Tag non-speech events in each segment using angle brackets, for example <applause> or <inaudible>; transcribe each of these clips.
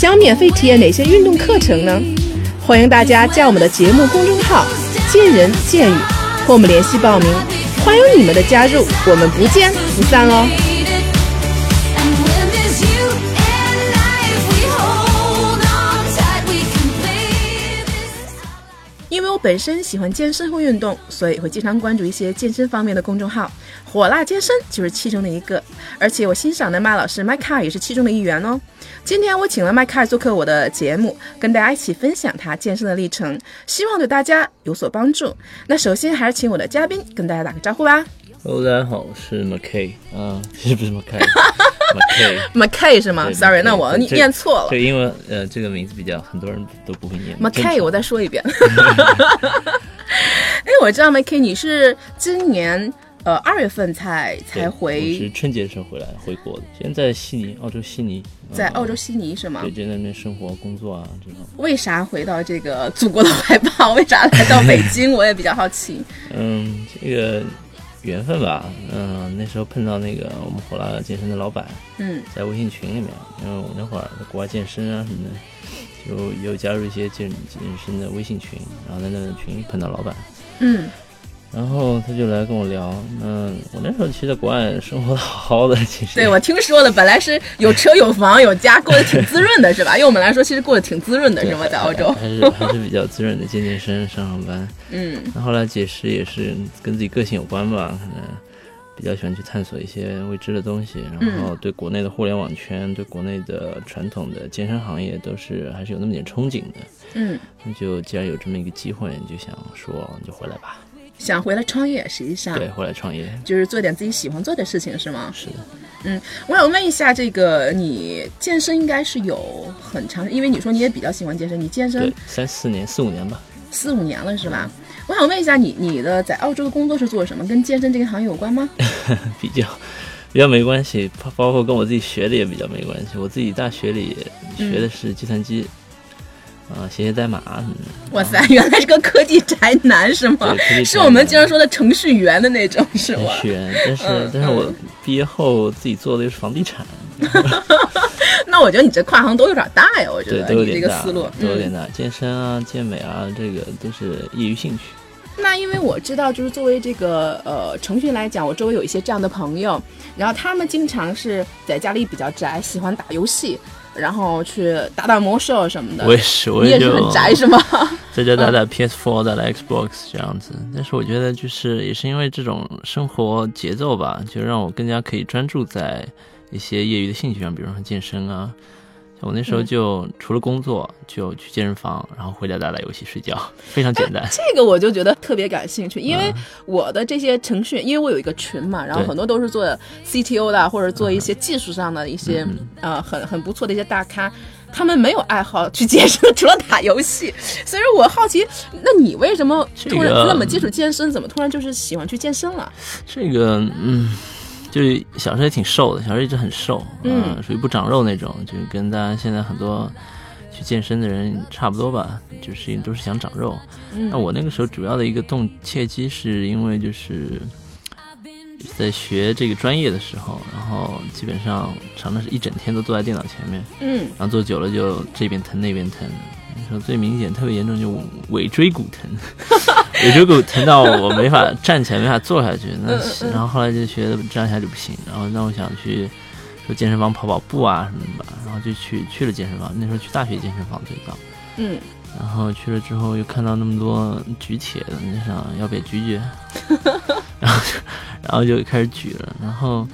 想免费体验哪些运动课程呢？欢迎大家加我们的节目公众号“见人见语”和我们联系报名。欢迎你们的加入，我们不见不散哦！本身喜欢健身和运动，所以会经常关注一些健身方面的公众号。火辣健身就是其中的一个，而且我欣赏的麦老师麦卡也是其中的一员哦。今天我请了麦卡做客我的节目，跟大家一起分享他健身的历程，希望对大家有所帮助。那首先还是请我的嘉宾跟大家打个招呼吧。Hello，大家好，我是 McKay 啊，其实不是 McKay，McKay <laughs> McKay 是吗？Sorry，那我念错了。对，因为呃这个名字比较很多人都不会念。McKay，我再说一遍。<laughs> 哎，我知道 McKay，你是今年。呃，二月份才才回，是春节时候回来回国的。现在在悉尼，澳洲悉尼，在澳洲悉尼是吗？对，在那边生活工作啊这种。为啥回到这个祖国的怀抱？为啥来到北京？<laughs> 我也比较好奇。嗯，这个缘分吧。嗯，那时候碰到那个我们火辣健身的老板。嗯，在微信群里面，因为我那会儿在国外健身啊什么的，就有加入一些健健身的微信群，然后在那个群里碰到老板。嗯。然后他就来跟我聊，嗯，我那时候其实在国外生活的好好的，其实对我听说了，本来是有车有房有家，过得挺滋润的，是吧？用我们来说，其实过得挺滋润的，是吗？在澳洲还是还是比较滋润的，健健身，上上班。<laughs> 嗯，那后来解释也是跟自己个性有关吧，可能比较喜欢去探索一些未知的东西，然后对国内的互联网圈，对国内的传统的健身行业都是还是有那么点憧憬的。嗯，那就既然有这么一个机会，就想说你就回来吧。想回来创业，实际上对，回来创业就是做点自己喜欢做的事情，是吗？是的。嗯，我想问一下，这个你健身应该是有很长，因为你说你也比较喜欢健身，你健身三四年、四五年吧，四五年了是吧？我想问一下，你你的在澳洲的工作是做什么？跟健身这个行业有关吗？<laughs> 比较比较没关系，包括跟我自己学的也比较没关系。我自己大学里学的是计算机。啊，写写代码什么的。哇塞，原来是个科技宅男是吗？是我们经常说的程序员的那种是吗？程序员，但是但是我毕业后自己做的又是房地产。<laughs> 那我觉得你这跨行都有点大呀，我觉得都有点大，思路都有点大。健身啊，健美啊，这个都是业余兴趣。那因为我知道，就是作为这个呃程序员来讲，我周围有一些这样的朋友，然后他们经常是在家里比较宅，喜欢打游戏。然后去打打魔兽什么的，我也是，我也是很宅是吗？<laughs> 在家打打 PS4，打打 Xbox 这样子。但是我觉得，就是也是因为这种生活节奏吧，就让我更加可以专注在一些业余的兴趣上，比如说健身啊。我那时候就除了工作，就去健身房，然后回家打打游戏、睡觉，非常简单。这个我就觉得特别感兴趣，因为我的这些程序，因为我有一个群嘛，然后很多都是做 CTO 的，或者做一些技术上的一些呃很很不错的一些大咖，他们没有爱好去健身，<laughs> 除了打游戏。所以说我好奇，那你为什么突然那么接触健身？怎么突然就是喜欢去健身了？这个嗯。就是小时候也挺瘦的，小时候一直很瘦，嗯，属于不长肉那种，就是跟大家现在很多去健身的人差不多吧，就是都是想长肉。那我那个时候主要的一个动契机，是因为就是在学这个专业的时候，然后基本上常常是一整天都坐在电脑前面，嗯，然后坐久了就这边疼那边疼。说最明显、特别严重就尾椎骨疼，<laughs> 尾椎骨疼到我没法站起来，没法坐下去。那然后后来就觉得站起来就不行，然后那我想去说健身房跑跑步啊什么的，然后就去去了健身房。那时候去大学健身房最早，嗯，然后去了之后又看到那么多举铁的，就想要不要举举，然 <laughs> 后然后就开始举了，然后。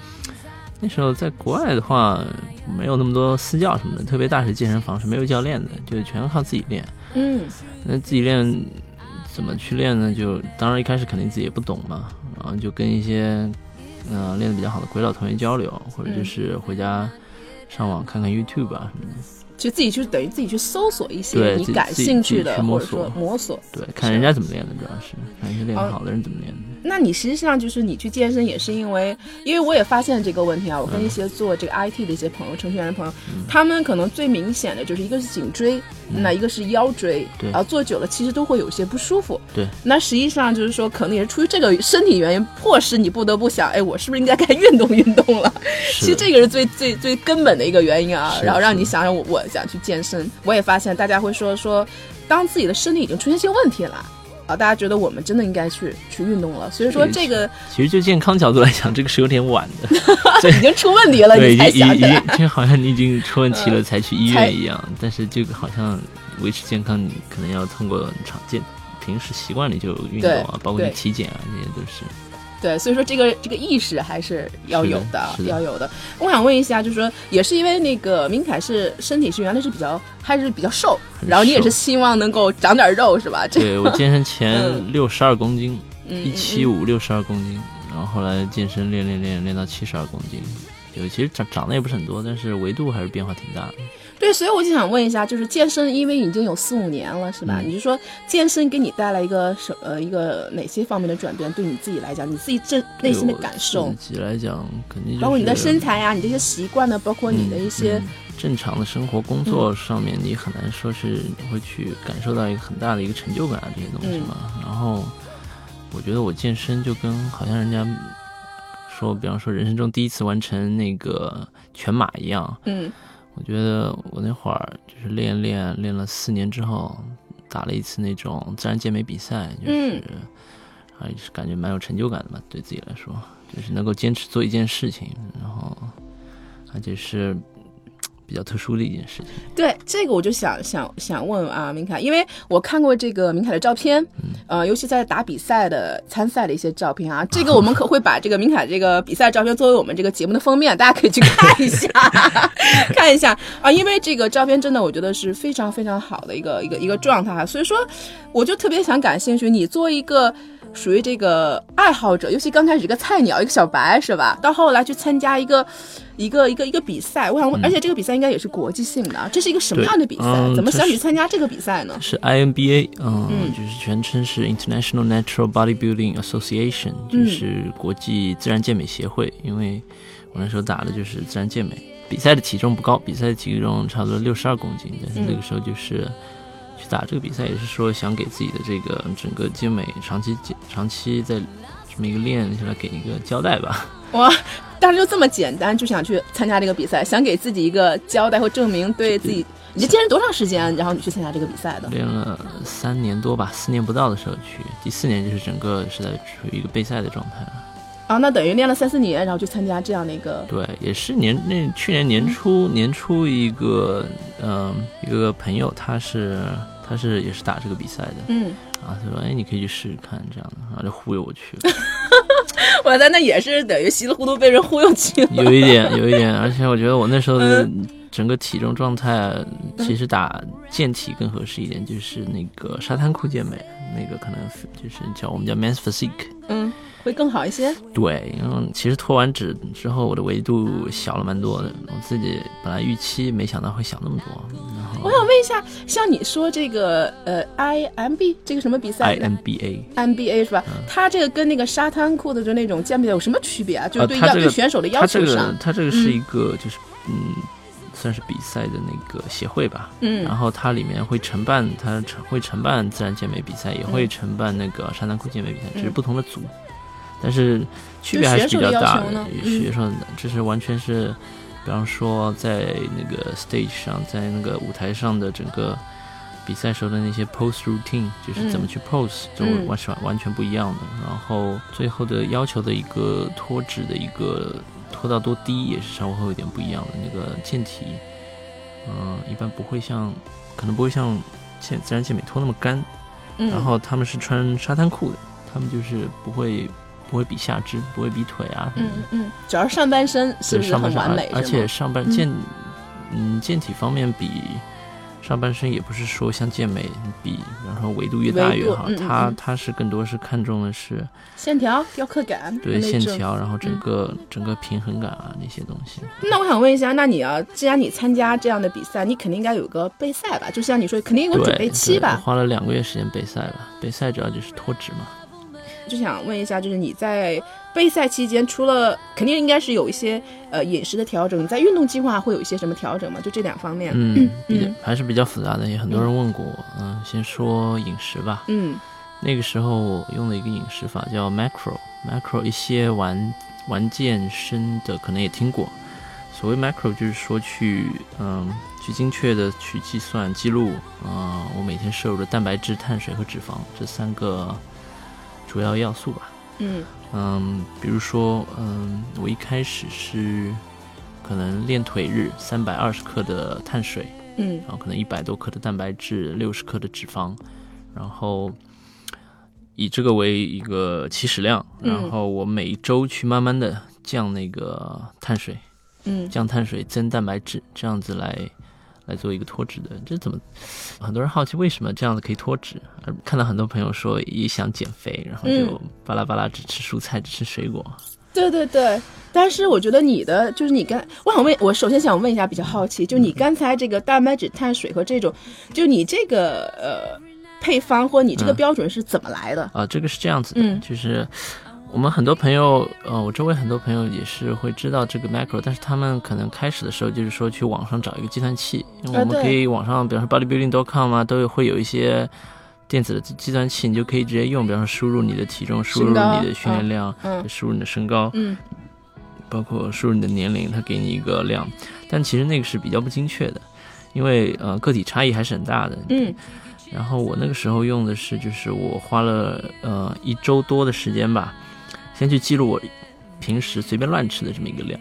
那时候在国外的话，没有那么多私教什么的，特别大学健身房是没有教练的，就全靠自己练。嗯，那自己练怎么去练呢？就当然一开始肯定自己也不懂嘛，然后就跟一些嗯练的比较好的鬼佬同学交流，或者就是回家上网看看 YouTube 啊什么的。就自己去等于自己去搜索一些你感兴趣的，或者说摸索，对，看人家怎么练的，主要是看一些练好的人怎么练的。那你实际上就是你去健身也是因为，因为我也发现这个问题啊，我跟一些做这个 IT 的一些朋友、程序员的朋友，他们可能最明显的就是一个是颈椎，那一个是腰椎，然后坐久了其实都会有些不舒服，对。那实际上就是说，可能也是出于这个身体原因，迫使你不得不想，哎，我是不是应该该运动运动了？其实这个是最最最根本的一个原因啊，然后让你想想，我我想去健身。我也发现大家会说说，当自己的身体已经出现些问题了。啊，大家觉得我们真的应该去去运动了，所以说这个其实就健康角度来讲，这个是有点晚的，<laughs> 已经出问题了，你才想起来，就好像你已经出问题了才去医院一样。但是这个好像维持健康，你可能要通过常见平时习惯里就运动啊，包括你体检啊，这些都是。对，所以说这个这个意识还是要有的，要有的。我想问一下，就是说，也是因为那个明凯是身体是原来是比较还是比较瘦，然后你也是希望能够长点肉，是吧？对我健身前六十二公斤，一七五六十二公斤，然后后来健身练练练练到七十二公斤，就其实长长得也不是很多，但是维度还是变化挺大的。对，所以我就想问一下，就是健身，因为已经有四五年了，是吧？你就说健身给你带来一个什呃一个哪些方面的转变？对你自己来讲，你自己这内心的感受？自己来讲，肯定包括你的身材呀，你这些习惯呢，包括你的一些正常的生活、工作上面，你很难说是你会去感受到一个很大的一个成就感啊这些东西嘛。然后我觉得我健身就跟好像人家说，比方说人生中第一次完成那个全马一样，嗯。我觉得我那会儿就是练练练了四年之后，打了一次那种自然健美比赛，就是还是感觉蛮有成就感的嘛，对自己来说，就是能够坚持做一件事情，然后而且是。比较特殊的一件事情，对这个我就想想想问啊，明凯，因为我看过这个明凯的照片，呃，尤其在打比赛的参赛的一些照片啊，这个我们可会把这个明凯这个比赛照片作为我们这个节目的封面，大家可以去看一下，<laughs> 看一下啊，因为这个照片真的我觉得是非常非常好的一个一个一个状态，所以说我就特别想感兴趣，你作为一个。属于这个爱好者，尤其刚开始一个菜鸟，一个小白是吧？到后来去参加一个一个一个一个比赛，我想问，而且这个比赛应该也是国际性的，这是一个什么样的比赛？怎么想去参加这个比赛呢？是 INBA，嗯，就是全称是 International Natural Bodybuilding Association，就是国际自然健美协会。因为我那时候打的就是自然健美，比赛的体重不高，比赛的体重差不多六十二公斤，但是那个时候就是。打这个比赛也是说想给自己的这个整个健美长期长期在这么一个练下来给一个交代吧。<laughs> 哇，当时就这么简单，就想去参加这个比赛，想给自己一个交代或证明，对自己。你这健身多长时间？然后你去参加这个比赛的？练了三年多吧，四年不到的时候去，第四年就是整个是在处于一个备赛的状态了。啊，那等于练了三四年，然后去参加这样的一个。对，也是年那去年年初年初一个嗯一个朋友他是。他是也是打这个比赛的，嗯，啊，他说，哎，你可以去试试看，这样的，然后就忽悠我去了。<laughs> 我在那也是等于稀里糊涂被人忽悠去了。有一点，有一点，而且我觉得我那时候的整个体重状态，其实打健体更合适一点，就是那个沙滩裤健美，那个可能就是叫我们叫 men's physique，嗯。会更好一些。对，然后其实脱完脂之后，我的维度小了蛮多的。我自己本来预期没想到会小那么多。我想问一下，像你说这个呃，IMB 这个什么比赛？IMBA，IMBA 是吧？它这个跟那个沙滩裤的就那种健美有什么区别啊？就是对要对选手的要求上。它这个是一个就是嗯，算是比赛的那个协会吧。嗯。然后它里面会承办，它承会承办自然健美比赛，也会承办那个沙滩裤健美比赛，只是不同的组。但是区别还是比较大的。学生的，这是完全是，比方说在那个 stage 上，在那个舞台上的整个比赛时候的那些 pose routine，就是怎么去 pose，都完全完全不一样的。然后最后的要求的一个脱脂的一个脱到多低，也是稍微会有点不一样的。那个健体，嗯，一般不会像，可能不会像健自然健美拖那么干。然后他们是穿沙滩裤的，他们就是不会。不会比下肢，不会比腿啊。嗯嗯，主要是上半身是不是很完美？而且上半健，嗯，健体方面比上半身也不是说像健美比，比方说维度越大越好，它它是更多是看重的是线条、雕刻感，对线条，然后整个整个平衡感啊那些东西。那我想问一下，那你要既然你参加这样的比赛，你肯定应该有个备赛吧？就像你说，肯定有个准备期吧？花了两个月时间备赛吧，备赛主要就是脱脂嘛。就想问一下，就是你在备赛期间，除了肯定应该是有一些呃饮食的调整，你在运动计划会有一些什么调整吗？就这两方面，嗯，还是比较复杂的，也很多人问过我。嗯，先说饮食吧。嗯，那个时候我用了一个饮食法叫 macro，macro 一些玩玩健身的可能也听过。所谓 macro 就是说去嗯去精确的去计算记录啊，我每天摄入的蛋白质、碳水和脂肪这三个。主要要素吧，嗯嗯，比如说，嗯，我一开始是可能练腿日三百二十克的碳水，嗯，然后可能一百多克的蛋白质，六十克的脂肪，然后以这个为一个起始量，然后我每一周去慢慢的降那个碳水，嗯，降碳水增蛋白质，这样子来。来做一个脱脂的，这怎么？很多人好奇为什么这样子可以脱脂，看到很多朋友说也想减肥，然后就巴拉巴拉只吃蔬菜，只吃水果。对对对，但是我觉得你的就是你刚，我想问，我首先想问一下，比较好奇，就你刚才这个蛋白质、碳水和这种，就你这个呃配方或你这个标准是怎么来的？啊，这个是这样子的，就是。我们很多朋友，呃，我周围很多朋友也是会知道这个 macro，但是他们可能开始的时候就是说去网上找一个计算器，因为我们可以网上，比方说 bodybuilding.com 啊，都有会有一些电子的计算器，你就可以直接用，比方说输入你的体重，输入你的训练量，输入你的身高，嗯，包括输入你的年龄，它给你一个量，但其实那个是比较不精确的，因为呃个体差异还是很大的，嗯。然后我那个时候用的是，就是我花了呃一周多的时间吧。先去记录我平时随便乱吃的这么一个量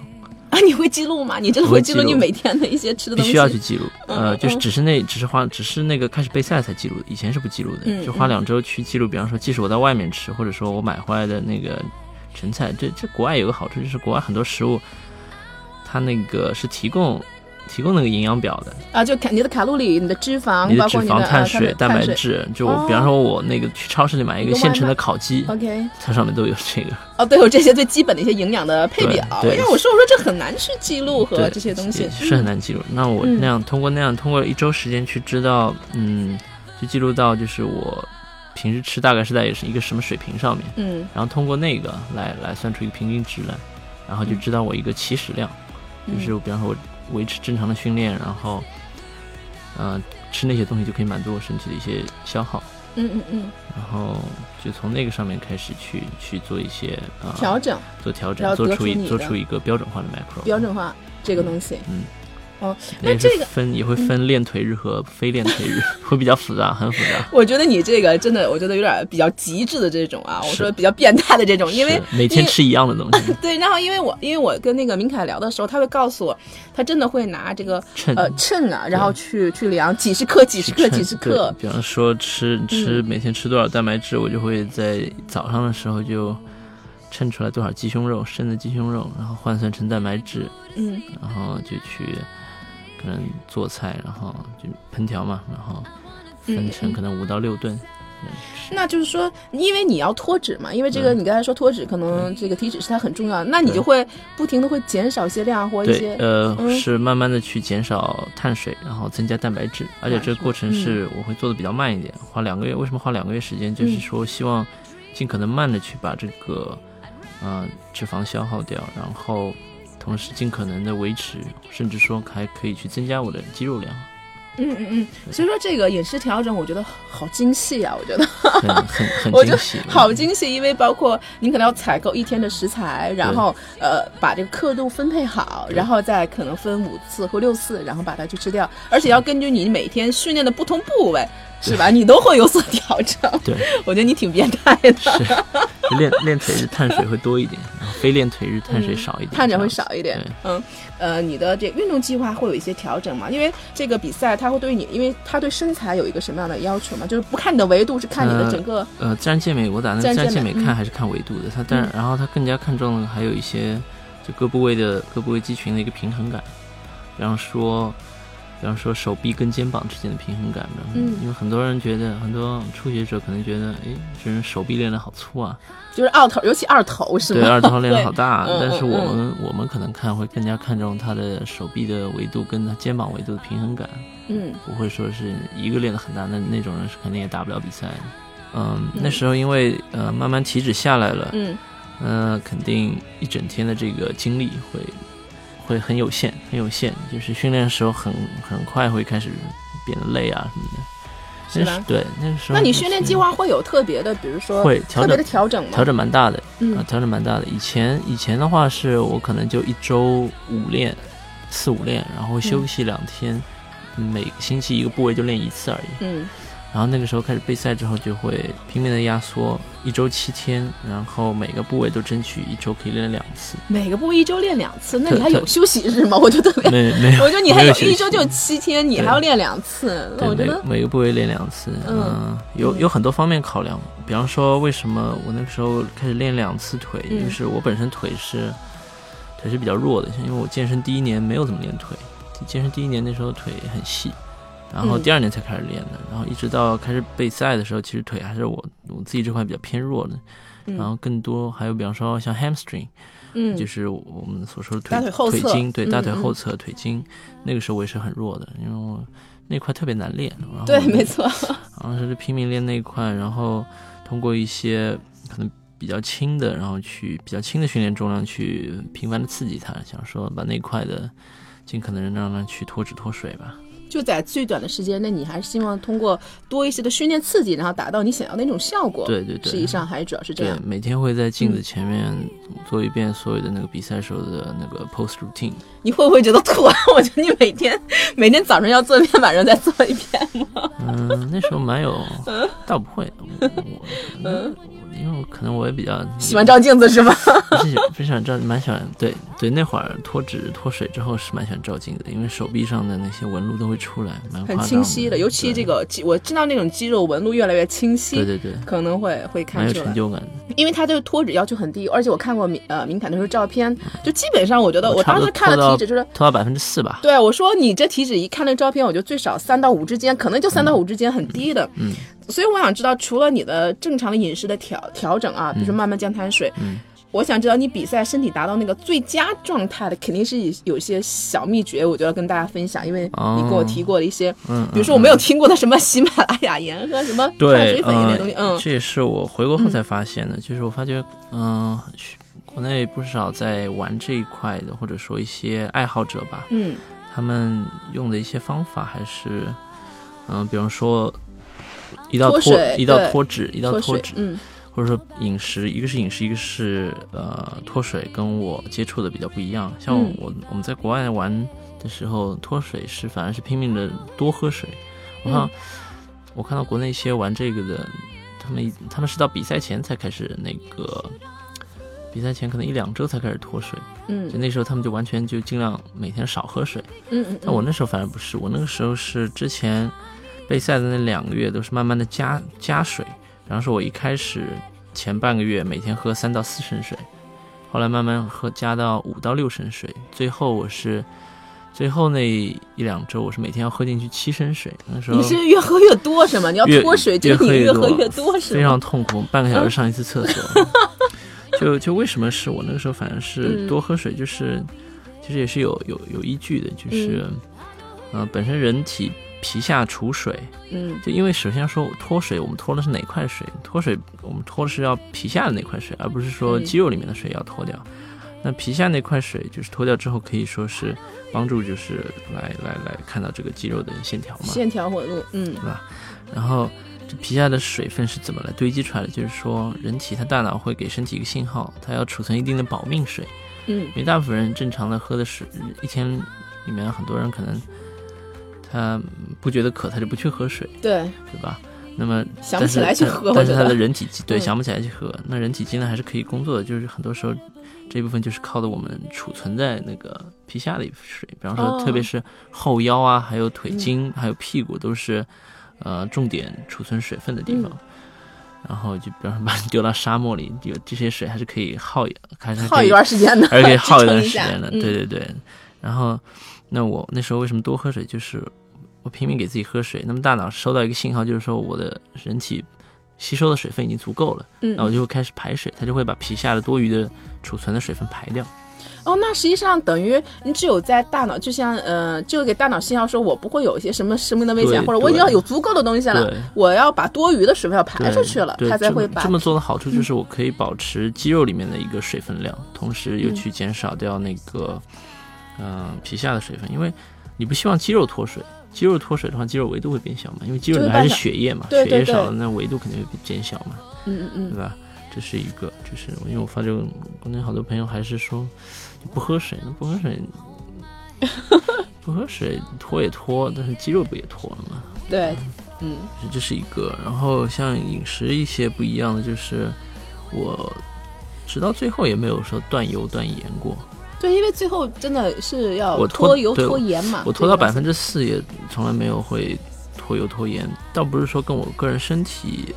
啊？你会记录吗？你真的会记录你每天的一些吃的东西？必须要去记录。呃，就是只是那只是花，只是那个开始备赛才记录的，以前是不记录的。就花两周去记录，比方说，即使我在外面吃，或者说我买回来的那个成菜，这这国外有个好处，就是国外很多食物，它那个是提供。提供那个营养表的啊，就卡你的卡路里、你的脂肪、你的脂肪、碳水、蛋白质。就比方说，我那个去超市里买一个现成的烤鸡，OK，它上面都有这个。哦，都有这些最基本的一些营养的配表。因为我说我说这很难去记录和这些东西，是很难记录。那我那样通过那样通过一周时间去知道，嗯，就记录到就是我平时吃大概是在是一个什么水平上面，嗯，然后通过那个来来算出一个平均值来，然后就知道我一个起始量，就是比方说我。维持正常的训练，然后，呃，吃那些东西就可以满足我身体的一些消耗。嗯嗯嗯。然后就从那个上面开始去去做一些啊调整，做调整，做出一做出一个标准化的 macro。标准化这个东西。嗯。哦，那这个分也会分练腿日和非练腿日，<laughs> 会比较复杂，很复杂。我觉得你这个真的，我觉得有点比较极致的这种啊，我说比较变态的这种，因为每天吃一样的东西。<laughs> 对，然后因为我因为我跟那个明凯聊的时候，他会告诉我，他真的会拿这个秤呃秤啊，然后去去量几十克、几十克、几十克。比方说吃吃每天吃多少蛋白质，我就会在早上的时候就称出来多少鸡胸肉，生的鸡胸肉，然后换算成蛋白质，嗯，然后就去。嗯，做菜，然后就烹调嘛，然后分成可能五到六顿。那就是说，因为你要脱脂嘛，因为这个你刚才说脱脂，可能这个体脂是它很重要的，那你就会不停的会减少一些量或一些呃，是慢慢的去减少碳水，然后增加蛋白质，而且这个过程是我会做的比较慢一点，花两个月。为什么花两个月时间？就是说希望尽可能慢的去把这个嗯脂肪消耗掉，然后。同时，尽可能的维持，甚至说还可以去增加我的肌肉量。嗯嗯嗯，所以说这个饮食调整，我觉得好精细啊！我觉得很很很 <laughs> 精细，好精细，因为包括您可能要采购一天的食材，然后呃把这个刻度分配好，然后再可能分五次或六次，然后把它去吃掉，而且要根据你每天训练的不同部位。是吧？你都会有所调整。对，<laughs> 我觉得你挺变态的。是，练练腿日碳水会多一点，然后非练腿日碳水少一点。碳水会少一点。嗯，呃，你的这运动计划会有一些调整吗？因为这个比赛它会对你，因为它对身材有一个什么样的要求嘛？就是不看你的维度，是看你的整个。呃，自然健美，我打算自然健美看还是看维度的。它但然后它更加看重的还有一些，就各部位的各部位肌群的一个平衡感。比方说。比方说手臂跟肩膀之间的平衡感的，嗯，因为很多人觉得，很多初学者可能觉得，哎，这人手臂练得好粗啊，就是二头，尤其二头是吧？对，二头练得好大，但是我嗯们我们可能看会更加看重他的手臂的维度跟他肩膀维度的平衡感，嗯。不会说是一个练得很大，那那种人是肯定也打不了比赛的。嗯，那时候因为呃慢慢体脂下来了，嗯。呃，肯定一整天的这个精力会会很有限，很有限，就是训练的时候很很快会开始变得累啊什么的。是吧那是？对，那个时候。那你训练计划会有特别的，比如说会调特别的整调整吗？调整蛮大的，嗯啊，调整蛮大的。以前以前的话是我可能就一周五练，四五练，然后休息两天，每个星期一个部位就练一次而已。嗯然后那个时候开始备赛之后，就会拼命的压缩，一周七天，然后每个部位都争取一周可以练两次。每个部位一周练两次，那你还有休息日吗？我就特别，没没。有，<laughs> 我觉得你还有一周就七天，你还要练两次，那对每我觉得。每个部位练两次，嗯。嗯，有有很多方面考量，比方说为什么我那个时候开始练两次腿，嗯。就是我本身腿是腿是比较弱的，因为我健身第一年没有怎么练腿，健身第一年那时候腿很细，然后嗯。第二年才开始练的，然后一直到开始备赛的时候，其实腿还是我我自己这块比较偏弱的，嗯。然后更多还有比方说像 hamstring，嗯。就是我们所说的腿腿筋，对，大腿后侧腿筋，那个时候我也是很弱的，因为我那块特别难练。然后对，没错，然后是拼命练那块，然后通过一些可能比较轻的，然后去比较轻的训练重量去频繁的刺激它，想说把那块的尽可能让它去脱脂脱水吧。就在最短的时间内，你还是希望通过多一些的训练刺激，然后达到你想要的那种效果。对对对实际上还是主要是这对样，。每天会在镜子前面做一遍所有的那个比赛时候的那个 post routine。你会不会觉得吐啊？我觉得你每天 <laughs> 每天早上要做一遍，晚上再做一遍吗？嗯，那时候蛮有，<laughs> 倒不会，我我嗯因为我可能我也比较喜欢照镜子是吗？<laughs> 不是喜不是喜欢照，蛮喜欢对对，那会儿脱脂脱水之后是蛮喜欢照镜的，因为手臂上的那些纹路都会出来，蛮夸很清晰的，尤其这个肌，我知道那种肌肉纹路越来越清晰，对对对，可能会会看出来有成。就感的。因为他对脱脂要求很低，而且我看过敏呃敏感的时候照片，就基本上我觉得我当时看了体脂就是。脱到百分之四吧。对，我说你这体脂一看那照片，我觉得最少三到五之间，可能就三到五之间，很低的。嗯，所以我想知道，除了你的正常的饮食的调调整啊，比如说慢慢降碳水，嗯。我想知道你比赛身体达到那个最佳状态的，肯定是有一些小秘诀，我就要跟大家分享，因为你跟我提过的一些，嗯，比如说我没有听过的什么喜马拉雅盐和什么碳水粉一类东西，嗯。这也是我回国后才发现的，就是我发觉，嗯、国内不少在玩这一块的，或者说一些爱好者吧，嗯。他们用的一些方法还是，嗯、比方说一道脱一道脱脂，一道脱脱脂，嗯或者说饮食，一个是饮食，一个是呃脱水，跟我接触的比较不一样。像嗯我、我们在国外玩的时候，脱水是反而是拼命的多喝水。我看、嗯我看到国内一些玩这个的，他们他们是到比赛前才开始那个。比赛前可能一两周才开始脱水，嗯就那时候他们就完全就尽量每天少喝水。嗯嗯，但我那时候反而不是，我那个时候是之前备赛的那两个月都是慢慢的加加水，然后说我一开始前半个月每天喝三到四升水，后来慢慢喝加到五到六升水，最后我是最后那一两周我是每天要喝进去七升水，那时候你是越喝越多是吗？你要脱水，越就你越喝越多是非？常痛苦，半个小时上一次厕所。<laughs> 就就为什么是我那个时候反正是嗯多喝水，就是其实也是有有有依据的，就是嗯呃本身人体皮下储水，嗯就因为首先说脱水，我们脱的是哪块水？脱水我们脱的是要皮下的那块水，而不是说嗯肌肉里面的水要脱掉。那皮下那块水就是脱掉之后，可以说是帮助，就是来来来看到这个肌肉的线条嘛。线条纹路，嗯对吧然后这皮下的水分是怎么来堆积出来的？就是说，人体它大脑会给身体一个信号，它要储存一定的保命水。嗯因为大部分人正常的喝的水，一天里面很多人可能他不觉得渴，他就不去喝水，对，对吧？那么想不起来去喝，但是他的，人体机对嗯想不起来去喝，那人体机能还是可以工作的，就是很多时候这部分就是靠的我们储存在那个皮下的水，比方说特别是后腰啊，还有腿筋，还有屁股都是呃重点储存水分的地方。嗯然后就比方说把你丢到沙漠里，有这些水还是可以耗一，还是耗一段时间的，还是可以耗一段时间的。嗯对对对。然后，那我那时候为什么多喝水？就是我拼命给自己喝水，那么大脑收到一个信号，就是说我的人体吸收的水分已经足够了，嗯那我就会开始排水，它就会把皮下的多余的储存的水分排掉。哦，那实际上等于你只有在大脑，就像呃，就给大脑信号说，我不会有一些什么生命的危险，或者我已经要有足够的东西了，我要把多余的水分要排出去了，它才会把这么做的好处就是我可以保持肌肉里面的一个水分量，同时又去减少掉那个嗯、呃皮下的水分，因为你不希望肌肉脱水。肌肉脱水的话，肌肉维度会变小嘛，因为肌肉里面还是血液嘛，血液少了，那维度肯定会减小嘛，嗯嗯嗯，对吧？这是一个，就是因为我发觉国内好多朋友还是说不喝水，那不喝水，<laughs> 不喝水脱也脱，但是肌肉不也脱了吗？对，嗯是这是一个。然后像饮食一些不一样的，就是我直到最后也没有说断油断盐过，对，因为最后真的是要我脱脱油对脱盐嘛，我拖到百这个分之四也从来没有会拖油拖盐，倒不是说跟我个人身体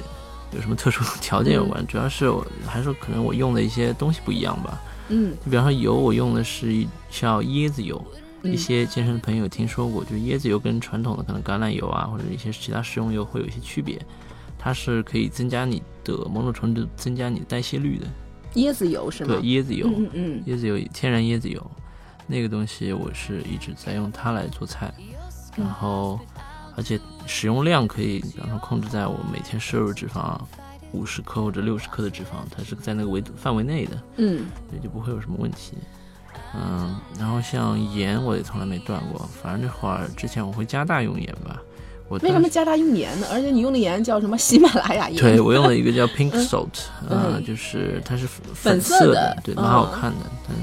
有什么特殊条件有关，主要是我还是可能我用的一些东西不一样吧。嗯就比方说油，我用的是一叫椰子油。嗯一些健身的朋友听说过，就是椰子油跟传统的可能橄榄油啊，或者一些其他食用油会有一些区别。它是可以增加你的某种程度增加你的代谢率的。椰子油是吗对，？椰子油，嗯嗯嗯，椰子油天然椰子油，那个东西我是一直在用它来做菜，然后而且使用量可以，比方说控制在我每天摄入脂肪五十克或者六十克的脂肪，它是在那个维度范围内的。嗯也就不会有什么问题。嗯，然后像盐我也从来没断过，反正这会儿之前我会加大用盐吧。我为什？么加大用盐呢？而且你用的盐叫什么喜马拉雅盐？对我用了一个叫 pink salt，嗯嗯，就是它是粉色色的对，嗯蛮好看的。嗯，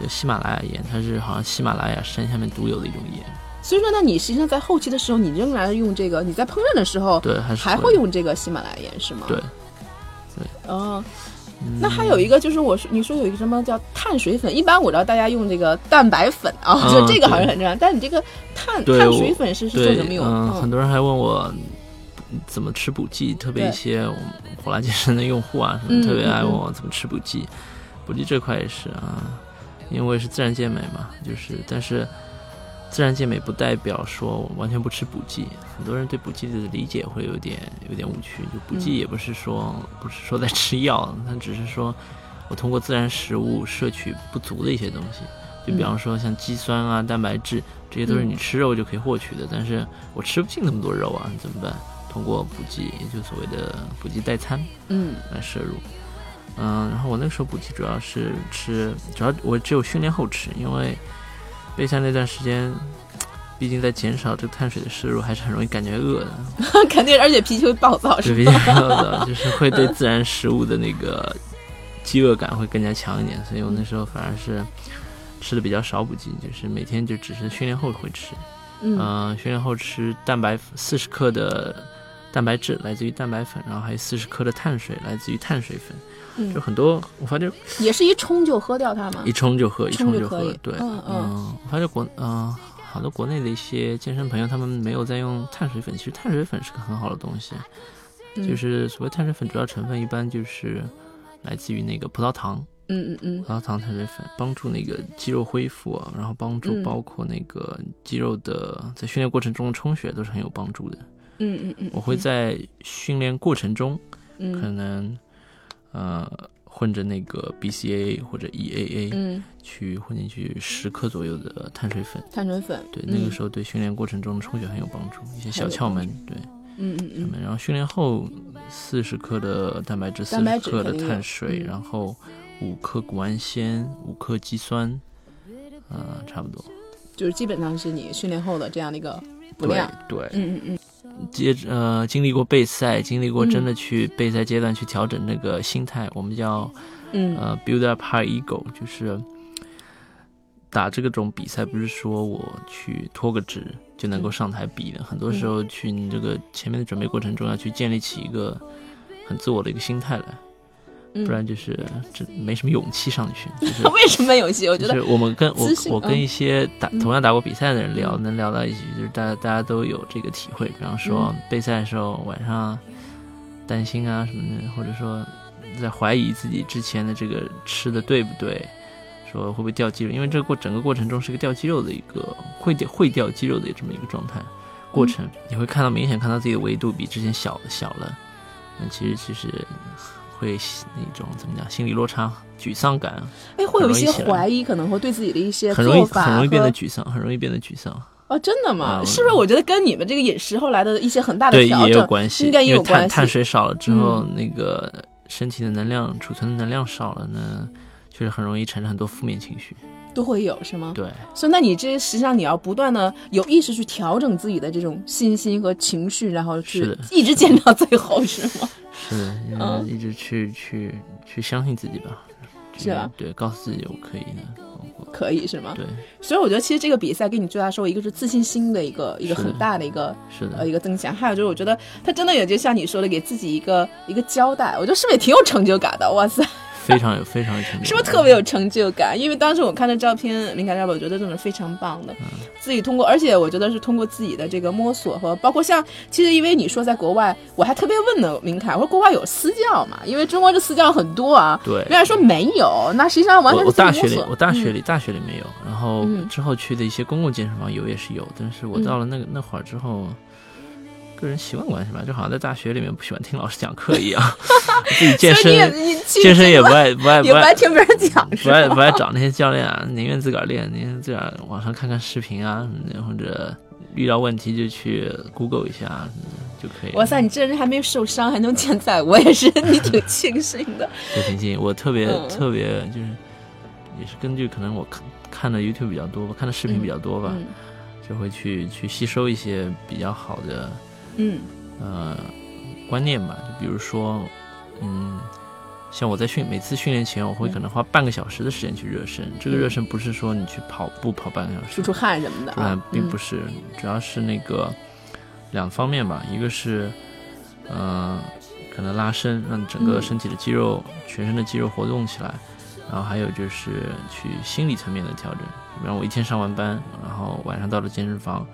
就喜马拉雅盐，它是好像喜马拉雅山下面独有的一种盐。所以说，那你实际上在后期的时候，你仍然用这个，你在烹饪的时候，对，还是还会用这个喜马拉雅盐是吗？对。哦，嗯那还有一个就是我说你说有一个什么叫碳水粉，一般我知道大家用这个蛋白粉啊，嗯就这个好像很正常，但你这个碳碳水粉是是做什么用？嗯，嗯很多人还问我怎么吃补剂，特别一些我们火辣健身的用户啊，什嗯么特别爱问我怎么吃补剂。补剂这块也是啊，因为我也是自然健美嘛，就是但是自然健美不代表说我完全不吃补剂。很多人对补剂的理解会有点有点误区，就补剂嗯也不是说、不是说在吃药，它只是说我通过自然食物摄取不足的一些东西。就比方说像肌酸啊、蛋白质，这些都是你吃肉就可以获取的。但是我吃不进那么多肉啊，怎么办？通过补剂，也就所谓的补剂代餐嗯来摄入。嗯，然后我那个时候补剂主要是吃，主要我只有训练后吃，因为备赛那段时间，毕竟在减少这个碳水的摄入，还是很容易感觉饿的。<laughs> 肯定，而且脾气会暴躁，是对，吧？脾气暴躁，就是会对自然食物的那个饥饿感会更加强一点，所以我那时候反而是吃的比较少补剂，就是每天就只是训练后会吃。嗯嗯、训练后吃蛋白四十克的蛋白质来自于蛋白粉，然后还有四十克的碳水来自于碳水粉，就嗯，很多我发现也是一冲就喝掉它嘛一？冲就喝，一冲就。喝对，嗯嗯。我发现国嗯、好多国内的一些健身朋友他们没有在用碳水粉，其实碳水粉是个很好的东西。嗯。就是所谓碳水粉主要成分一般就是来自于那个葡萄糖，嗯嗯嗯。葡萄糖碳水粉帮助那个肌肉恢复啊，然后帮助嗯。包括那个肌肉的在训练过程中的充血都是很有帮助的。嗯嗯嗯，我会在训练过程中可嗯能呃混着那个 BCAA 或者 EAA 嗯。去混进去十克左右的碳水粉，碳水粉，对，嗯那个时候对训练过程中的充血很有帮助，一些小窍门，对。嗯嗯嗯。然后训练后四十克的蛋白质，四十克的碳水，嗯然后五克谷氨酰，五克肌酸，呃，差不多。就是基本上是你训练后的这样的一个补对量。对，嗯嗯嗯接着呃，经历过备赛，经历过嗯真的去备赛阶段去调整那个心态，我们叫嗯。呃 build up high ego，就是打这个种比赛，不是说我去脱个脂就能够上台比的，很多时候去你这个前面的准备过程中，要去建立起一个很自我的一个心态来，嗯，不然就是这没什么勇气上去。就是 <laughs> 为什么勇气？我觉得是我们跟我我跟一些打嗯同样打过比赛的人聊，嗯能聊到一起，就是大家大家都有这个体会。比方说嗯备赛的时候晚上担心啊什么的，或者说在怀疑自己之前的这个吃的对不对，说会不会掉肌肉，因为这个过整个过程中是个掉肌肉的一个会掉会掉肌肉的这么一个状态过程，你会看到明显看到自己的维度比之前小小了，那其实其实会那种怎么讲心理落差、沮丧感，哎，会有一些怀疑，可能会对自己的一些很容易很容易变得沮丧，很容易变得沮丧。哦，真的吗？是不是？我觉得跟你们这个饮食后来的一些很大的调整也有关系，应该也有关系。碳水少了之后，那个身体的能量储存的能量少了呢，就是很容易产生很多负面情绪，都会有是吗？对。所以，那你这实际上你要不断的有意识去调整自己的这种信心和情绪，然后去一直坚持到最后，是吗？是的，嗯，一直去去去相信自己吧，是吧？对，告诉自己我可以的。可以是吗？对，所以我觉得其实这个比赛给你最大收获，一个是自信心的一个一个很大的一个是的呃一个增强，还有就是我觉得他真的也就像你说的，给自己一个一个交代，我觉得是不是也挺有成就感的？哇塞！非常有非常有成就感，是不是特别有成就感？因为当时我看的照片，林凯照，我觉得真的非常棒的。自己通过，而且我觉得是通过自己的这个摸索和包括像，其实因为你说在国外，我还特别问呢，林凯，我说国外有私教嘛？因为中国这私教很多啊。对。人家说没有，那实际上完全是我大学里，我大学里大学里没有，然后之后去的一些公共健身房有也是有，但是我到了那个那会儿之后。个人习惯关系吧，就好像在大学里面不喜欢听老师讲课一样，<laughs> 自己健身，健身也不爱 <laughs> 不爱不爱听别人讲，不爱不爱找那些教练啊，宁愿自个儿练，宁愿自个儿网上看看视频啊，或者遇到问题就去 Google 一下就可以。哇塞，你这人还没受伤，还能健在，我也是，你挺庆幸的。<laughs> 我挺庆幸，我特别特别就是，也是根据可能我看看的 YouTube 比较多，看的视频比较多吧，就会去去吸收一些比较好的。嗯，呃，观念吧，就比如说，嗯，像我在训每次训练前，我会可能花半个小时的时间去热身。这个热身不是说你去跑步跑半个小时，出出汗什么的啊，并不是，主要是那个两方面吧，一个是，嗯，可能拉伸，让整个身体的肌肉、全身的肌肉活动起来，然后还有就是去心理层面的调整。比方我一天上完班，然后晚上到了健身房。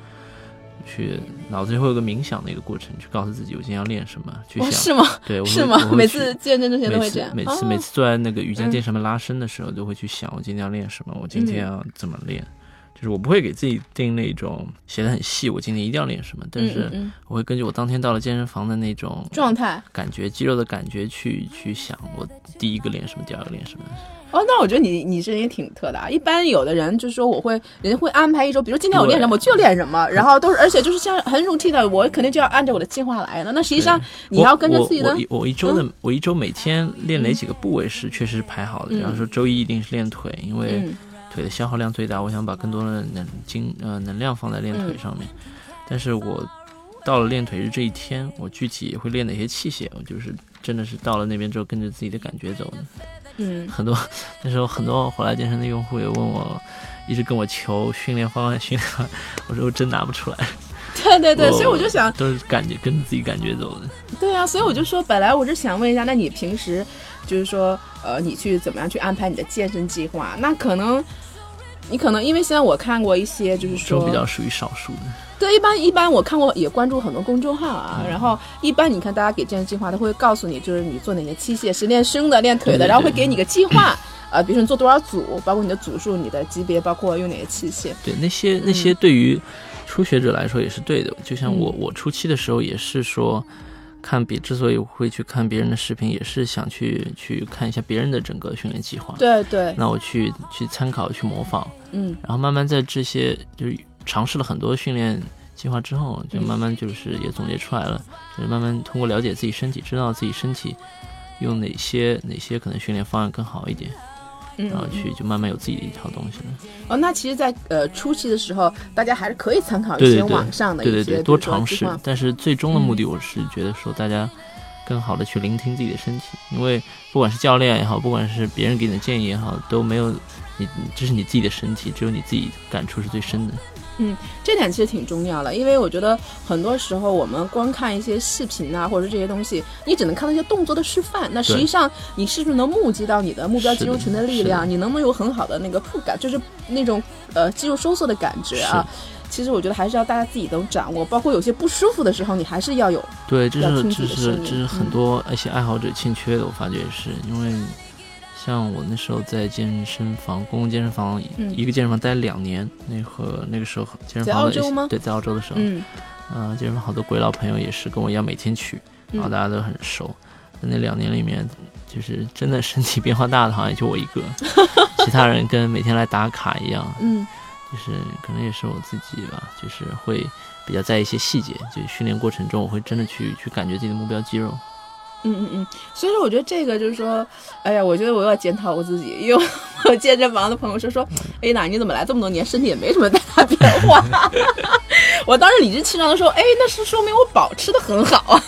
去脑子里会有个冥想的一个过程，去告诉自己我今天要练什么。去想是吗？对，是吗？每次健身之前都会这样。每次每次做在那个瑜伽垫上面拉伸的时候，都会去想我今天要练什么，我今天要怎么练。就是我不会给自己定那种写的很细，我今天一定要练什么。但是我会根据我当天到了健身房的那种状态、感觉、肌肉的感觉去去想，我第一个练什么，第二个练什么。哦，那我觉得你你这人也挺特的啊。一般有的人就是说，我会人家会安排一周，比如今天我练什么，我就练什么，然后都是而且就是像很 routine 的，我肯定就要按照我的计划来的。那实际上你要跟着自己的。我我一周的我一周每天练哪几个部位是确实排好的。比方说周一一定是练腿，因为腿的消耗量最大，我想把更多的能精呃能量放在练腿上面。但是我到了练腿日这一天，我具体会练哪些器械，我就是真的是到了那边之后跟着自己的感觉走的。嗯，很多 <laughs> 那时候很多回来健身的用户也问我，一直跟我求训练方案、训练方案，我说我真拿不出来。<laughs> 对对对，所以我就想都是感觉跟着自己感觉走的。对啊，所以我就说，本来我是想问一下，那你平时就是说，呃，你去怎么样去安排你的健身计划？那可能你可能因为现在我看过一些，就是说比较属于少数的。对，一般一般我看过也关注很多公众号啊，然后一般你看大家给健身计划，他会告诉你，就是你做哪些器械是练胸的、练腿的，然后会给你个计划，呃，比如说你做多少组，包括你的组数、你的级别，包括用哪些器械。对，那些那些对于初学者来说也是对的。就像我我初期的时候也是说，看别之所以会去看别人的视频，也是想去去看一下别人的整个训练计划。对对。那我去去参考去模仿，嗯，然后慢慢在这些就是。尝试了很多训练计划之后，就慢慢就是也总结出来了，就是慢慢通过了解自己身体，知道自己身体用哪些哪些可能训练方案更好一点，然后去就慢慢有自己的一套东西了。哦，那其实，在呃初期的时候，大家还是可以参考一些网上的一些，对对对，多尝试。但是最终的目的，我是觉得说大家更好的去聆听自己的身体，因为不管是教练也好，不管是别人给你的建议也好，都没有你，这是你自己的身体，只有你自己感触是最深的。嗯，这点其实挺重要的，因为我觉得很多时候我们光看一些视频啊，或者是这些东西，你只能看到一些动作的示范。那实际上你是不是能募集到你的目标肌肉群的力量？你能不能有很好的那个触感，就是那种呃肌肉收缩的感觉啊？其实我觉得还是要大家自己都掌握，包括有些不舒服的时候，你还是要有。对，这是这是这是很多一些爱好者欠缺的，我发觉是因为像我那时候在健身房，公共健身房，一个健身房待两年，那和那个时候健身房在澳洲吗？对，在澳洲的时候，嗯，啊，健身房好多鬼佬朋友也是跟我一样每天去，然后大家都很熟。在那两年里面，就是真的身体变化大的，好像也就我一个，<laughs> 其他人跟每天来打卡一样，嗯，就是可能也是我自己吧，就是会比较在意一些细节，就训练过程中我会真的去去感觉自己的目标肌肉。嗯嗯嗯，所以说我觉得这个就是说，哎呀，我觉得我要检讨我自己，因为 <laughs> 我健身房的朋友说说，哎娜你怎么来这么多年，身体也没什么大变化。<laughs> <laughs> 我当时理直气壮的说，哎，那是说明我保持的很好啊。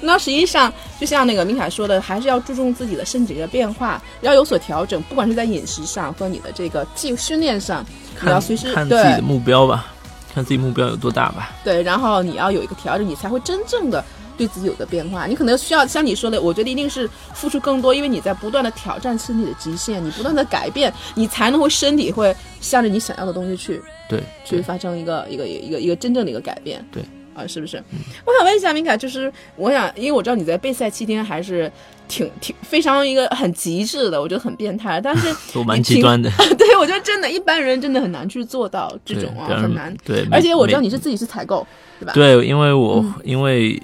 那实际上就像那个明凯说的，还是要注重自己的身体的变化，要有所调整，不管是在饮食上和你的这个技训练上，你要随时看自己的目标吧，看自己目标有多大吧。对，然后你要有一个调整，你才会真正的。对自己有个变化，你可能需要像你说的，我觉得一定是付出更多，因为你在不断的挑战身体的极限，你不断的改变，你才能会身体会向着你想要的东西去，对，去发生一个一个一个一个真正的一个改变，对，啊，是不是？我想问一下明凯，就是我想，因为我知道你在备赛期间还是挺挺非常一个很极致的，我觉得很变态，但是 <laughs> 都蛮极端的，<laughs> 对我觉得真的一般人真的很难去做到这种啊，很难，对，而且我知道你是自己是采购，对吧？对，因为我因为。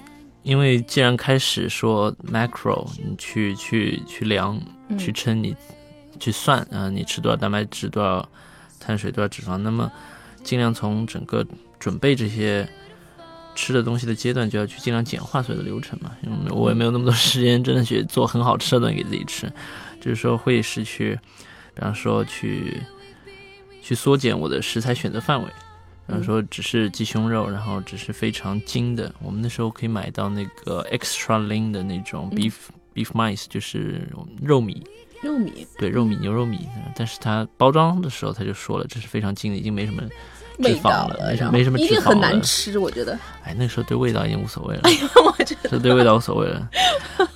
因为既然开始说 macro，你去去去量，去称你，去算啊，你吃多少蛋白质，多少碳水，多少脂肪，那么尽量从整个准备这些吃的东西的阶段，就要去尽量简化所有的流程嘛。因为我也没有那么多时间，真的去做很好吃的东西给自己吃，就是说会是去，比方说去去缩减我的食材选择范围。然后说只是鸡胸肉，然后只是非常精的。我们那时候可以买到那个 extra lean 的那种 beef beef mice，就是肉米。肉米。对，肉米牛肉米。但是它包装的时候他就说了，这是非常精的，已经没什么脂肪了，没什么没什么脂肪了。一定很难吃，我觉得。哎，那时候对味道已经无所谓了。哎呀，我觉得。对味道无所谓了，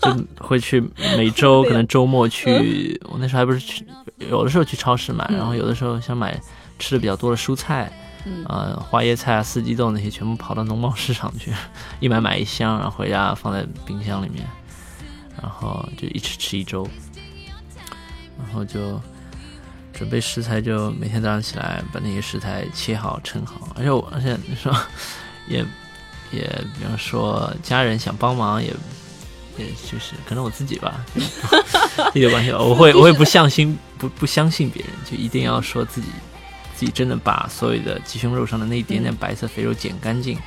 就会去每周 <laughs> 可能周末去。我那时候还不是去，有的时候去超市买，然后有的时候想买吃的比较多的蔬菜。嗯，花椰菜啊、四季豆那些全部跑到农贸市场去，<laughs> 一买买一箱，然后回家放在冰箱里面，然后就一吃吃一周，然后就准备食材，就每天早上起来把那些食材切好称好，而且我而且说也也，比方说家人想帮忙，也也就是可能我自己吧，<laughs> 一点关系，我会我会不相信不不相信别人，就一定要说自己。自己真的把所有的鸡胸肉上的那一点点白色肥肉剪干净，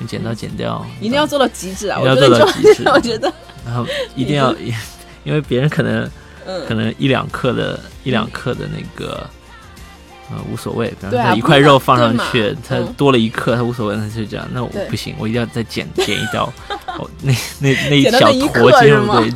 用剪刀剪掉，一定要做到极致啊！一定要做到极致，我觉得。然后一定要，因为别人可能可能一两克的一两克的那个。呃，无所谓，比方说一块肉放上去，它多了一克，它无所谓，那就这样。那我不行，我一定要再减减一刀，<laughs> 哦，那那那一小坨鸡肉，对，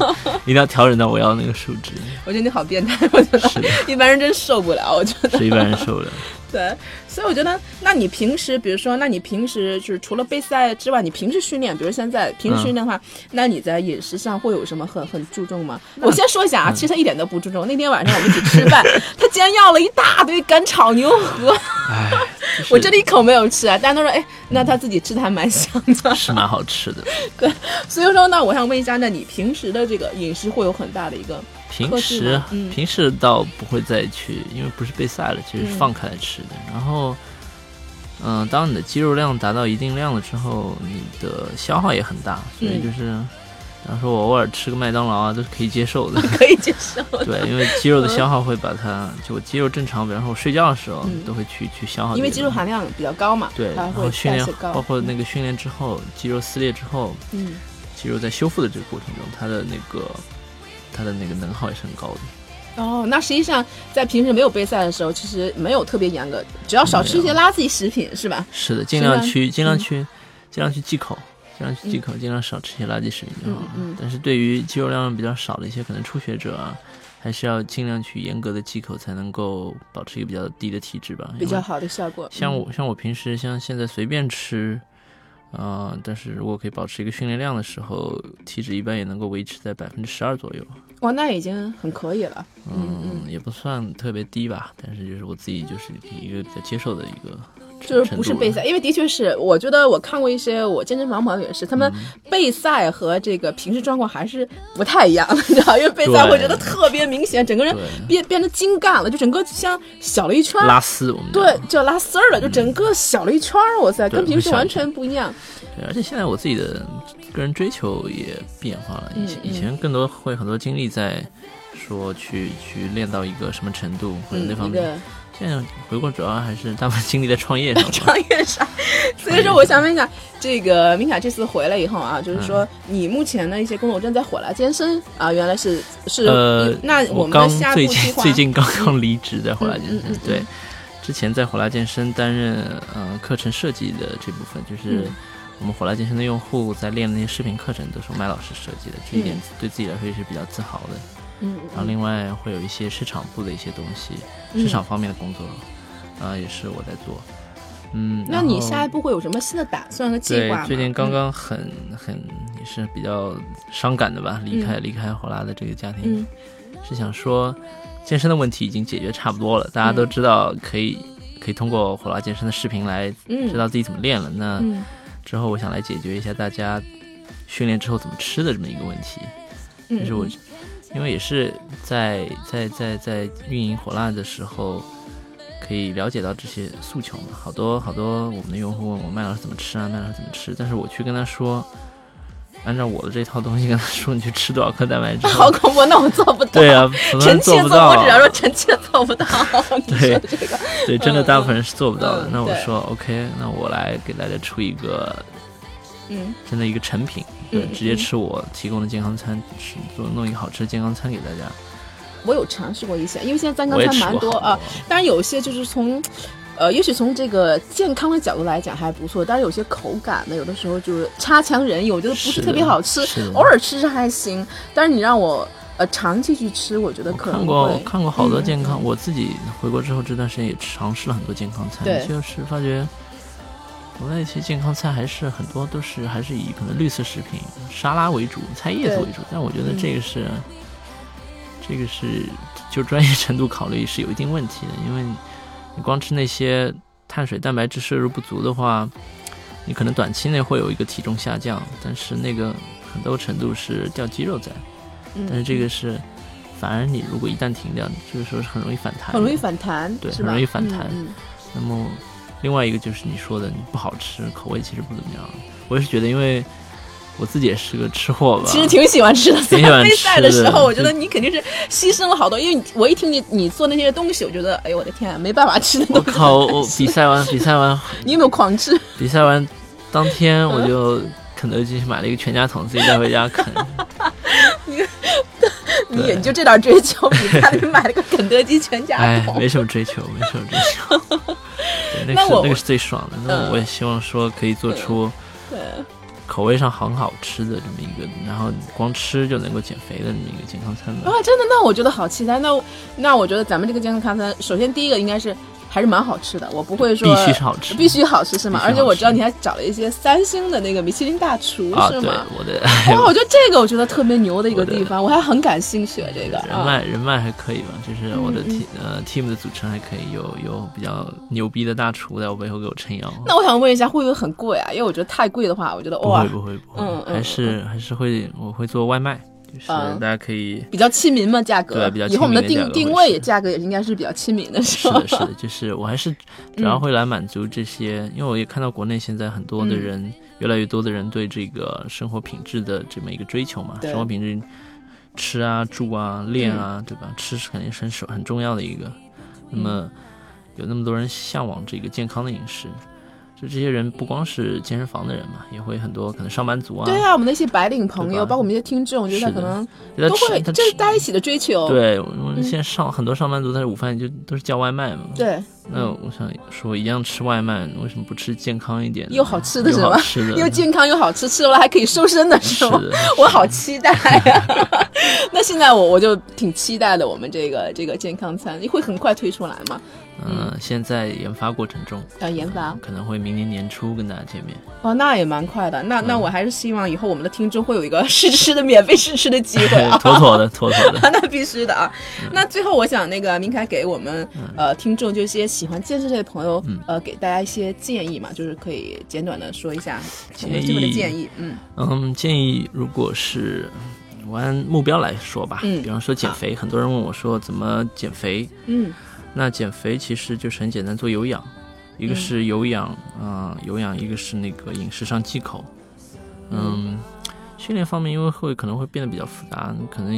一定要调整到我要那个数值。我觉得你好变态，我觉得 <laughs> 一般人真受不了，我觉得是一般人受不了。<laughs> 对，所以我觉得，那你平时，比如说，那你平时就是除了备赛之外，你平时训练，比如现在平时训练的话，那你在饮食上会有什么很很注重吗？我先说一下啊，其实他一点都不注重。那天晚上我们一起吃饭，他竟然要了一大堆干炒牛河，我这里一口没有吃啊。大家都说，哎，那他自己吃的还蛮香的，是蛮好吃的。<laughs> 对，所以说，那我想问一下，那你平时的这个饮食会有很大的一个？平时平时倒不会再去，因为不是备赛了，其实是放开来吃的。然后，嗯，当你的肌肉量达到一定量了之后，你的消耗也很大，所以就是，比方说我偶尔吃个麦当劳啊，都是可以接受的，<laughs> 可以接受。<laughs> 对，因为肌肉的消耗会把它，就我肌肉正常，比方说我睡觉的时候都会去去消耗，因为肌肉含量比较高嘛。对，然后训练包括那个训练之后，肌肉撕裂之后，嗯，肌肉在修复的这个过程中，它的那个。它的那个能耗也是很高的。哦，那实际上在平时没有备赛的时候，其实没有特别严格，只要少吃一些垃圾食品，是吧？是的，尽量去尽量去尽量去忌口，尽量去忌口，尽量少吃一些垃圾食品就好。嗯但是对于肌肉量比较少的一些可能初学者啊，还是要尽量去严格的忌口，才能够保持一个比较低的体脂吧。比较好的效果。像我像我平时像现在随便吃。啊，但是如果可以保持一个训练量的时候，体脂一般也能够维持在百分之十二左右。哇，那已经很可以了。嗯嗯，也不算特别低吧，但是就是我自己就是一个比较接受的一个就是不是备赛，因为的确是，我觉得我看过一些我健身房朋友也是，他们备赛和这个平时状况还是不太一样，<laughs> 你知道，因为备赛会觉得特别明显，整个人变变成精干了，就整个像小了一圈拉丝，我们对，叫拉丝儿了，就整个小了一圈儿，哇塞，跟平时完全不一样。对，而且现在我自己的个人追求也变化了，以前以前更多会很多精力在说去去练到一个什么程度或者那方面。现在回国主要还是大部分精力在创业上，<laughs> 创业上。所以说，我想问一下，这个明卡这次回来以后啊，就是说你目前的一些工作正在火辣健身啊，原来是是呃，那我们的下最近最近刚刚离职在火辣健身，对，之前在火辣健身担任呃课程设计的这部分，就是我们火辣健身的用户在练的那些视频课程都是麦老师设计的，这一点对自己来说也是比较自豪的。嗯，然后另外会有一些市场部的一些东西，市场方面的工作，啊，也是我在做。嗯，那你下一步会有什么新的打算和计划吗？最近刚刚很很也是比较伤感的吧，离开离开火辣的这个家庭，是想说健身的问题已经解决差不多了，大家都知道可以可以通过火辣健身的视频来知道自己怎么练了。那之后我想来解决一下大家训练之后怎么吃的这么一个问题，就是我。因为也是在在在在运营火辣的时候，可以了解到这些诉求嘛。好多好多我们的用户问我麦老师怎么吃啊，麦老师怎么吃？但是我去跟他说，按照我的这套东西跟他说，你去吃多少克蛋白质？好恐怖，那我做不到。对啊，臣妾做，我只要说臣妾做不到。<laughs> 对这个，对，真的大部分人是做不到的。那我说 OK，那我来给大家出一个。嗯，真的一个成品，对，直接吃我提供的健康餐，吃做弄一个好吃的健康餐给大家。我有尝试过一些，因为现在健康餐蛮多啊。当然有些就是从，呃，也许从这个健康的角度来讲还不错，但是有些口感呢，有的时候就是差强人意，我觉得不是特别好吃。偶尔吃吃还行，但是你让我呃长期去吃，我觉得可能看过看过好多健康，我自己回国之后这段时间也尝试了很多健康餐，就是发觉。国内一些健康菜还是很多都是还是以可能绿色食品、沙拉为主、菜叶子为主，但我觉得这个是，这个是就专业程度考虑是有一定问题的，因为你光吃那些碳水、蛋白质摄入不足的话，你可能短期内会有一个体重下降，但是那个很多程度是掉肌肉在，但是这个。是反而你如果一旦停掉，就是说是很容易反弹，很容易反弹，对，很容易反弹，那么。另外一个就是你说的不好吃，口味其实不怎么样。我也是觉得，因为我自己也是个吃货吧，其实挺喜欢吃的。挺喜欢 <laughs> 吃。赛的时候，我觉得你肯定是牺牲了好多，因为我一听你你做那些东西，我觉得，哎呦我的天，没办法吃的。我靠！我比赛完，比赛完，<laughs> 你有没有狂吃？比赛完当天，我就肯德基买了一个全家桶，自己带回家啃。<laughs> 你你也就这点追求，比赛里买了个肯德基全家桶。哎，没什么追求，没什么追求。那是那个是最爽的，那我也希望说可以做出口味上很好吃的这么一个，然后光吃就能够减肥的这么一个健康餐。啊，真的？那我觉得好期待。那那我觉得咱们这个健康餐，首先第一个应该是。还是蛮好吃的，我不会说必须是好吃，必须好吃是吗？而且我知道你还找了一些三星的那个米其林大厨是吗？我的 <laughs> 哇，我觉得这个我觉得特别牛的一个地方，我还很感兴趣。这个人脉人脉还可以吧？就是我的 team 呃 team 的组成还可以，有有比较牛逼的大厨在我背后给我撑腰。那我想问一下，会不会很贵啊？因为我觉得太贵的话，我觉得哇，不会不会不会，还是还是会我会做外卖。是大家可以比较亲民嘛，价格对比较亲民以后我们的定定位也价格也应该是比较亲民的，是的，是的，就是我还是主要会来满足这些，因为我也看到国内现在很多的人，越来越多的人对这个生活品质的这么一个追求嘛，生活品质，吃啊住啊练啊，对吧？吃是肯定是很很重要的一个，那么有那么多人向往这个健康的饮食。就这些人不光是健身房的人嘛，也会很多可能上班族啊。对啊，我们那些白领朋友，包括我们一些听众，我觉得他可能都会，这是大家一起的追求。对，我们现在上很多上班族，他是午饭就都是叫外卖嘛。对。那我想说，一样吃外卖，为什么不吃健康一点、又好吃的是吗？吃的 <laughs> 又健康又好吃，吃了还可以瘦身的是吗？<laughs> 我好期待呀！<laughs> 那现在我我就挺期待的，我们这个这个健康餐会很快推出来吗？嗯，现在研发过程中，要研发，可能会明年年初跟大家见面。哦，那也蛮快的。那那我还是希望以后我们的听众会有一个 <laughs> 试吃的免费试吃的机会啊，<laughs> 妥妥的，妥妥的。<laughs> 那必须的啊。那最后我想那个明凯给我们呃听众，就一些喜欢健身类的朋友，呃，给大家一些建议嘛，就是可以简短的说一下建议。建议，嗯嗯，建议如果是。我按目标来说吧，嗯，比方说减肥，很多人问我说怎么减肥，嗯，那减肥其实就是很简单，做有氧，一个是有氧，啊，有氧，一个是那个饮食上忌口，嗯，训练方面因为会可能会变得比较复杂，可能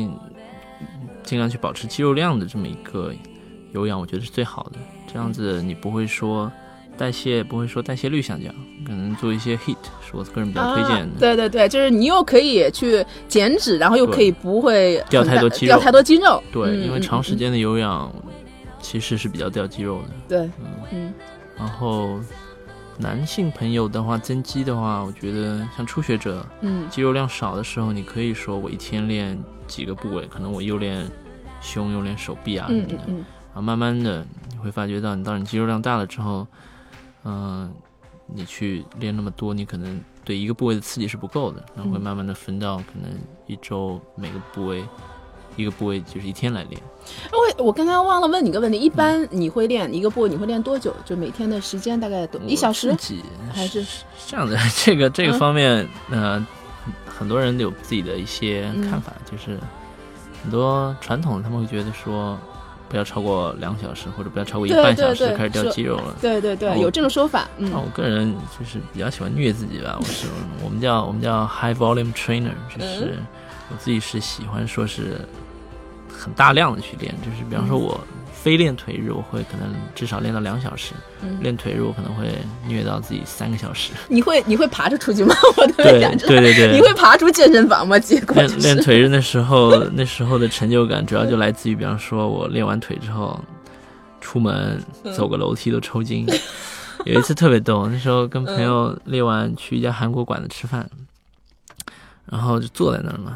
尽量去保持肌肉量的这么一个有氧，我觉得是最好的，这样子你不会说。代谢不会说代谢率下降，可能做一些 heat 是我个人比较推荐的。对对对，就是你又可以去减脂，然后又可以不会掉太多肌肉。掉太多肌肉。对，因为长时间的有氧其实是比较掉肌肉的。对，嗯嗯。然后男性朋友的话，增肌的话，我觉得像初学者，嗯，肌肉量少的时候，你可以说我一天练几个部位，可能我又练胸又练手臂啊什么的。嗯嗯。然后慢慢的你会发觉到，你当你肌肉量大了之后。嗯，你去练那么多，你可能对一个部位的刺激是不够的，然后会慢慢的分到可能一周每个部位，一个部位就是一天来练。我我刚刚忘了问你个问题，一般你会练一个部位，你会练多久？就每天的时间大概多一小时？还是这样的？这个这个方面，呃，很多人有自己的一些看法，就是很多传统他们会觉得说。不要超过两小时，或者不要超过一半小时，开始掉肌肉了。对对对，有这种说法。嗯我个人就是比较喜欢虐自己吧。我是我们叫我们叫 high volume trainer，就是我自己是喜欢说是很大量的去练，就是比方说我。非练腿日，我会可能至少练到两小时；练腿日，我可能会虐到自己三个小时。<laughs> 你会你会爬着出去吗？<laughs> 我特别想知道。对对对，你会爬出健身房吗？结果练练腿日那时候，<laughs> 那时候的成就感主要就来自于，比方说我练完腿之后，出门走个楼梯都抽筋。有一次特别逗，那时候跟朋友练完去一家韩国馆子吃饭，然后就坐在那儿嘛，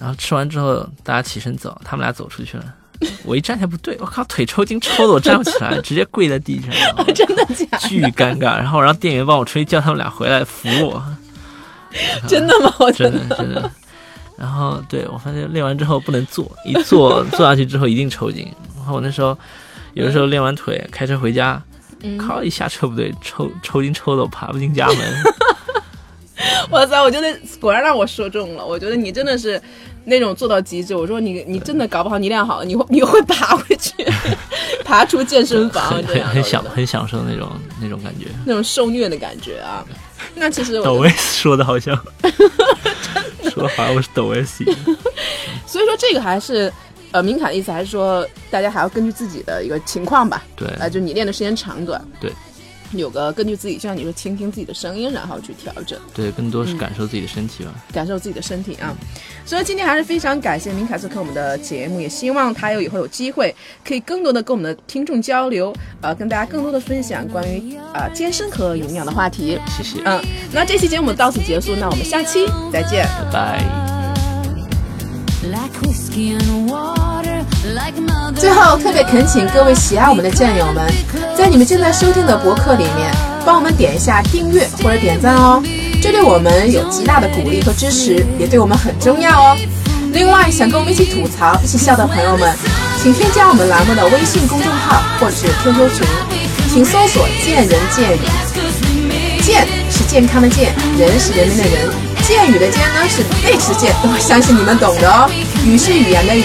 然后吃完之后大家起身走，他们俩走出去了。<laughs> 我一站起来不对，我靠，腿抽筋抽的我站不起来，直接跪在地上，<laughs> 真的假？巨尴尬。然后让店员帮我吹，叫他们俩回来扶我。<laughs> 真的吗？我真的真的。然后对我发现练完之后不能坐，一坐坐下去之后一定抽筋。然后我那时候有的时候练完腿开车回家，靠一下车不对，抽抽筋抽的我爬不进家门。哇塞！我觉得果然让我说中了。我觉得你真的是。那种做到极致，我说你你真的搞不好你练好了，你会你会爬回去，<laughs> 爬出健身房，很很享很享受那种那种感觉，那种受虐的感觉啊。那其实 <laughs> 抖 S 说的好像，<laughs> 说的好像我是抖 S。所以说这个还是呃，明凯的意思还是说，大家还要根据自己的一个情况吧。对，啊，就你练的时间长短。对。有个根据自己，就像你说，倾听自己的声音，然后去调整。对，更多是感受自己的身体吧。感受自己的身体啊！所以今天还是非常感谢明凯做客我们的节目，也希望他有以后有机会可以更多的跟我们的听众交流，呃，跟大家更多的分享关于啊健身和营养的话题。谢谢。嗯，那这期节目到此结束，那我们下期再见，拜拜。最后，特别恳请各位喜爱我们的战友们，在你们正在收听的博客里面，帮我们点一下订阅或者点赞哦，这对我们有极大的鼓励和支持，也对我们很重要哦。另外，想跟我们一起吐槽、一起笑的朋友们，请添加我们栏目的微信公众号或者是 QQ 群，请搜索“见人见语”，健是健康的健，人是人民的人。剑语的剑呢是背持剑，我相信你们懂的哦。语是语言的语。